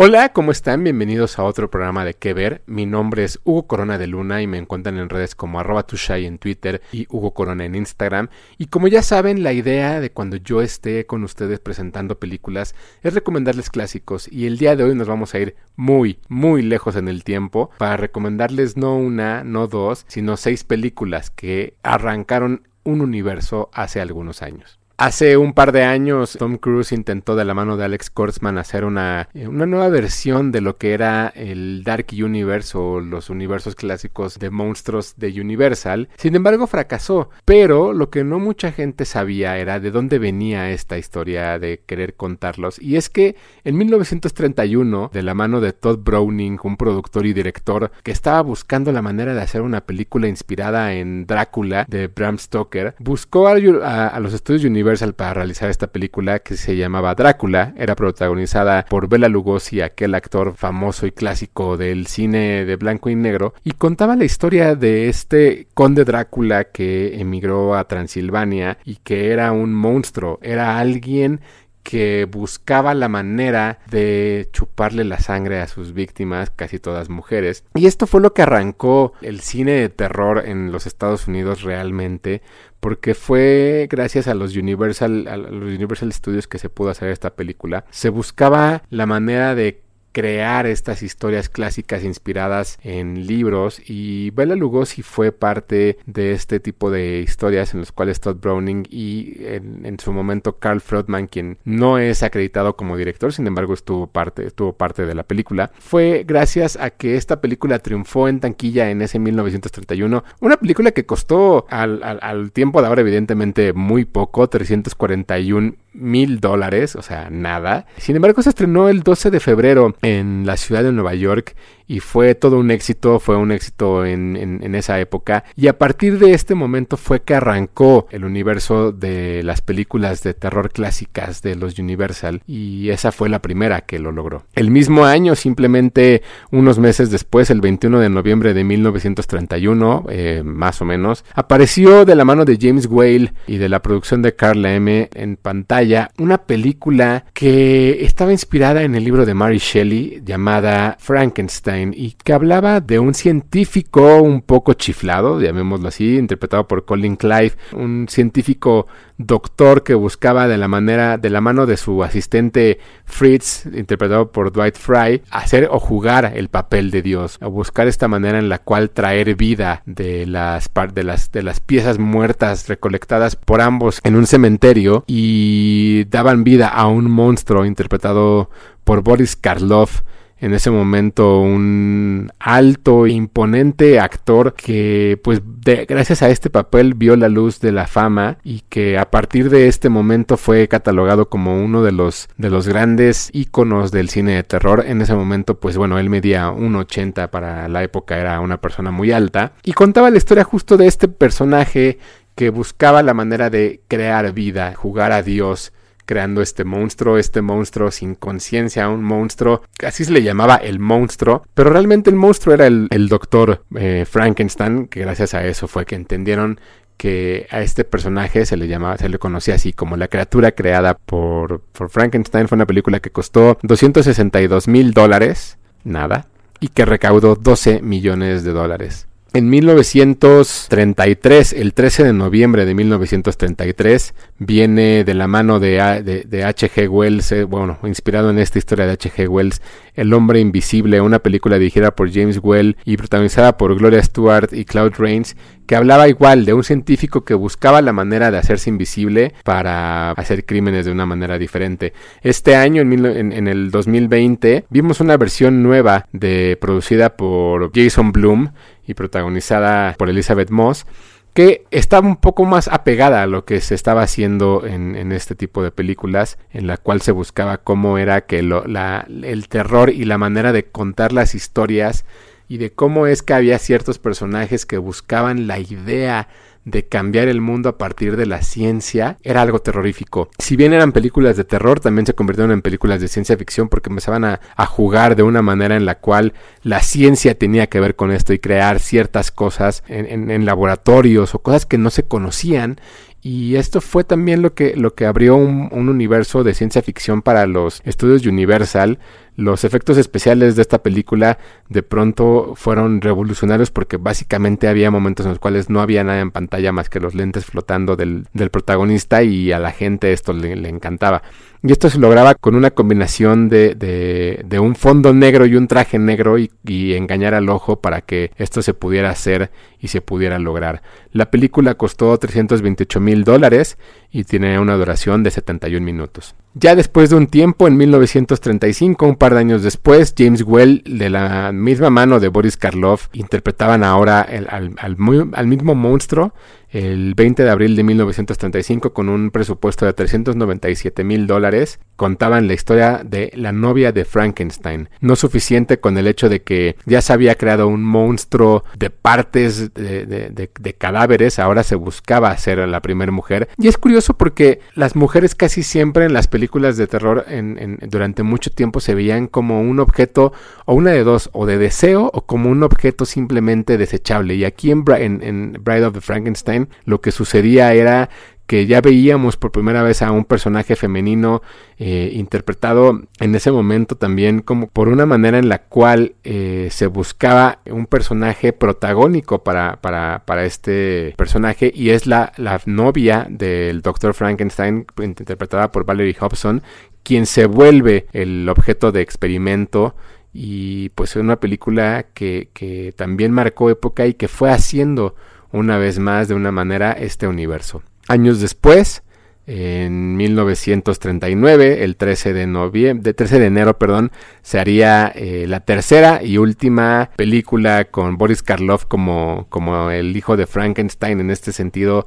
Hola, ¿cómo están? Bienvenidos a otro programa de ¿Qué ver? Mi nombre es Hugo Corona de Luna y me encuentran en redes como arroba tushai en Twitter y Hugo Corona en Instagram. Y como ya saben, la idea de cuando yo esté con ustedes presentando películas es recomendarles clásicos y el día de hoy nos vamos a ir muy, muy lejos en el tiempo para recomendarles no una, no dos, sino seis películas que arrancaron un universo hace algunos años. Hace un par de años Tom Cruise intentó de la mano de Alex Kurtzman hacer una, eh, una, nueva versión de lo que era el Dark Universe o los universos clásicos de monstruos de Universal. Sin embargo fracasó, pero lo que no mucha gente sabía era de dónde venía esta historia de querer contarlos. Y es que en 1931, de la mano de Todd Browning, un productor y director que estaba buscando la manera de hacer una película inspirada en Drácula de Bram Stoker, buscó a, a los estudios Universal para realizar esta película que se llamaba Drácula. Era protagonizada por Bela Lugosi, aquel actor famoso y clásico del cine de blanco y negro, y contaba la historia de este conde Drácula que emigró a Transilvania y que era un monstruo, era alguien que buscaba la manera de chuparle la sangre a sus víctimas, casi todas mujeres. Y esto fue lo que arrancó el cine de terror en los Estados Unidos realmente, porque fue gracias a los Universal, a los Universal Studios que se pudo hacer esta película. Se buscaba la manera de crear estas historias clásicas inspiradas en libros. Y Bela Lugosi fue parte de este tipo de historias en los cuales Todd Browning y en, su momento Carl Freudman quien no es acreditado como director sin embargo estuvo parte, estuvo parte de la película. Fue gracias a que esta película triunfó en tanquilla en ese 1931 una película que costó al, al, al tiempo de ahora evidentemente muy poco 341 mil dólares, o sea, nada. Sin embargo, se estrenó el 12 de febrero en la ciudad de Nueva York y fue todo un éxito, fue un éxito en, en, esa época. Y a partir de este momento fue que arrancó el universo de las películas de terror clásicas de los Universal y esa fue la primera que lo logró. El mismo año, simplemente unos meses después, el 21 de noviembre de 1931, eh, más o menos, apareció de la mano de James Whale y de la producción de Carla M en pantalla una película que estaba inspirada en el libro de Mary Shelley llamada Frankenstein y que hablaba de un científico un poco chiflado, llamémoslo así, interpretado por Colin Clive, un científico doctor que buscaba de la manera, de la mano de su asistente Fritz, interpretado por Dwight Fry, hacer o jugar el papel de Dios, o buscar esta manera en la cual traer vida de las, de las, de las piezas muertas recolectadas por ambos en un cementerio y daban vida a un monstruo interpretado por Boris Karloff en ese momento un alto imponente actor que pues gracias a este papel vio la luz de la fama y que a partir de este momento fue catalogado como uno de los de los grandes íconos del cine de terror. En ese momento pues bueno él medía 1.80 para la época era una persona muy alta y contaba la historia justo de este personaje que buscaba la manera de crear vida, jugar a Dios creando este monstruo, este monstruo sin conciencia, un monstruo, así se le llamaba el monstruo, pero realmente el monstruo era el, doctor eh, Frankenstein, que gracias a eso fue que entendieron que a este personaje se le llamaba, se le conocía así como la criatura creada por, por Frankenstein. Fue una película que costó 262 mil dólares, nada, y que recaudó 12 millones de dólares. En 1933, el 13 de noviembre de 1933, viene de la mano de, H.G. Wells, eh, bueno, inspirado en esta historia de H.G. Wells, El hombre invisible, una película dirigida por James Well y protagonizada por Gloria Stewart y Claude Rains, que hablaba igual de un científico que buscaba la manera de hacerse invisible para hacer crímenes de una manera diferente. Este año, en, el 2020, vimos una versión nueva de producida por Jason Bloom y protagonizada por Elizabeth Moss, que estaba un poco más apegada a lo que se estaba haciendo en, este tipo de películas, en la cual se buscaba cómo era que el terror y la manera de contar las historias y de cómo es que había ciertos personajes que buscaban la idea de cambiar el mundo a partir de la ciencia era algo terrorífico. Si bien eran películas de terror, también se convirtieron en películas de ciencia ficción porque empezaban a, jugar de una manera en la cual la ciencia tenía que ver con esto y crear ciertas cosas en, en, laboratorios o cosas que no se conocían y esto fue también lo que, lo que abrió un, un, universo de ciencia ficción para los estudios Universal, los efectos especiales de esta película de pronto fueron revolucionarios porque básicamente había momentos en los cuales no había nada en pantalla más que los lentes flotando del, del protagonista y a la gente esto le, encantaba. Y esto se lograba con una combinación de, de, de un fondo negro y un traje negro y, y, engañar al ojo para que esto se pudiera hacer y se pudiera lograr. La película costó 328 mil dólares y tiene una duración de 71 minutos. Ya después de un tiempo, en 1935, un par de años después, James Well, de la misma mano de Boris Karloff, interpretaban ahora el, al, mismo monstruo el 20 de abril de 1935 con un presupuesto de 397 mil dólares. Contaban la historia de la novia de Frankenstein. No suficiente con el hecho de que ya se había creado un monstruo de partes de, cadáveres, ahora se buscaba hacer a la primera mujer. Y es curioso porque las mujeres casi siempre en las películas de terror en, durante mucho tiempo se veían como un objeto o una de dos, o de deseo o como un objeto simplemente desechable. Y aquí en, en, en Bride of the Frankenstein lo que sucedía era que ya veíamos por primera vez a un personaje femenino eh, interpretado en ese momento también como por una manera en la cual eh, se buscaba un personaje protagónico para, para, para este personaje y es la, la novia del Dr. Frankenstein interpretada por Valerie Hobson quien se vuelve el objeto de experimento y pues es una película que, que también marcó época y que fue haciendo una vez más de una manera este universo. Años después, en 1939, el 13 de noviembre, de 13 de enero, perdón, se haría eh, la tercera y última película con Boris Karloff como, como el hijo de Frankenstein en este sentido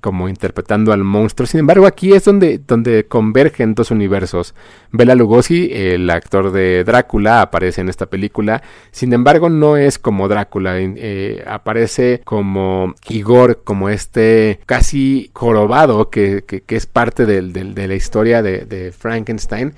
como interpretando al monstruo. Sin embargo, aquí es donde, donde convergen dos universos. Bela Lugosi, el actor de Drácula, aparece en esta película. Sin embargo, no es como Drácula. Eh, aparece como Igor, como este casi jorobado que, que, que es parte de, la historia de Frankenstein.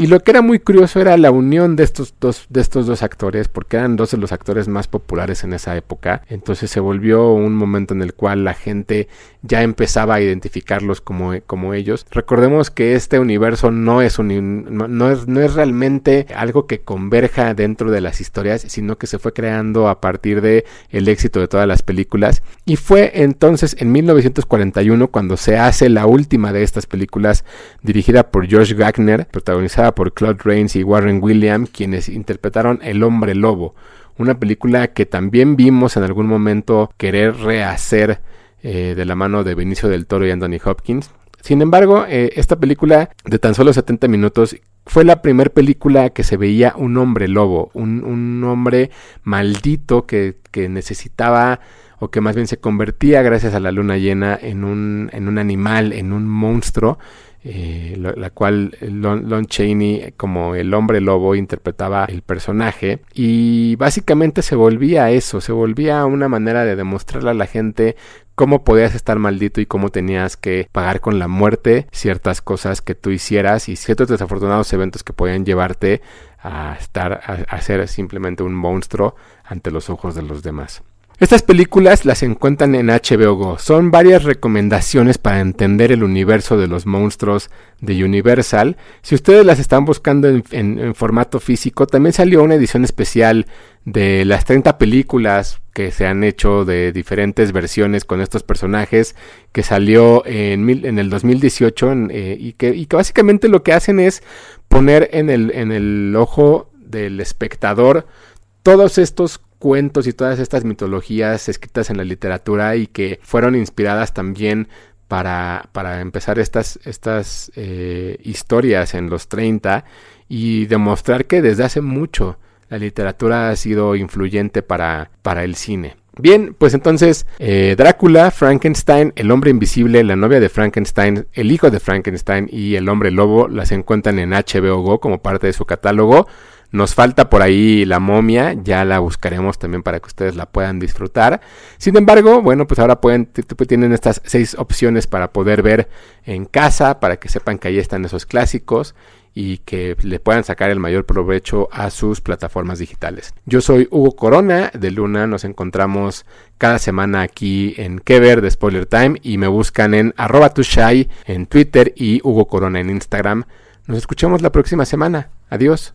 Y lo que era muy curioso era la unión de estos dos, de estos dos actores, porque eran dos de los actores más populares en esa época. Entonces se volvió un momento en el cual la gente ya empezaba a identificarlos como, como ellos. Recordemos que este universo no es, un, no, es, no es realmente algo que converja dentro de las historias, sino que se fue creando a partir de éxito de todas las películas. Y fue entonces en 1941 cuando se hace la última de estas películas dirigida por George Wagner, protagonizada por Claude Rains y Warren Williams, quienes interpretaron El hombre lobo, una película que también vimos en algún momento querer rehacer eh, de la mano de Benicio del Toro y Anthony Hopkins. Sin embargo, eh, esta película de tan solo 70 minutos fue la primera película que se veía un hombre lobo, un, un hombre maldito que, que necesitaba o que más bien se convertía gracias a la luna llena en un, en un animal, en un monstruo eh, la, cual Lon, Lon, Chaney como el hombre lobo interpretaba el personaje y básicamente se volvía eso, se volvía una manera de demostrarle a la gente cómo podías estar maldito y cómo tenías que pagar con la muerte ciertas cosas que tú hicieras y ciertos desafortunados eventos que podían llevarte a estar a ser simplemente un monstruo ante los ojos de los demás. Estas películas las encuentran en HBO Go. Son varias recomendaciones para entender el universo de los monstruos de Universal. Si ustedes las están buscando en, formato físico, también salió una edición especial de las 30 películas que se han hecho de diferentes versiones con estos personajes que salió en, el 2018 en, eh, y, que, y que básicamente lo que hacen es poner en el, en el ojo del espectador todos estos cuentos y todas estas mitologías escritas en la literatura y que fueron inspiradas también para, para empezar estas, estas eh, historias en los 30 y demostrar que desde hace mucho la literatura ha sido influyente para, para el cine. Bien, pues entonces eh, Drácula, Frankenstein, el hombre invisible, la novia de Frankenstein, el hijo de Frankenstein y el hombre lobo las encuentran en HBO Go como parte de su catálogo. Nos falta por ahí la momia, ya la buscaremos también para que ustedes la puedan disfrutar. Sin embargo, bueno, pues ahora pueden, tienen estas seis opciones para poder ver en casa, para que sepan que ahí están esos clásicos y que le puedan sacar el mayor provecho a sus plataformas digitales. Yo soy Hugo Corona de Luna, nos encontramos cada semana aquí en Que Ver de Spoiler Time y me buscan en arroba tushai en Twitter y Hugo Corona en Instagram. Nos escuchamos la próxima semana. Adiós.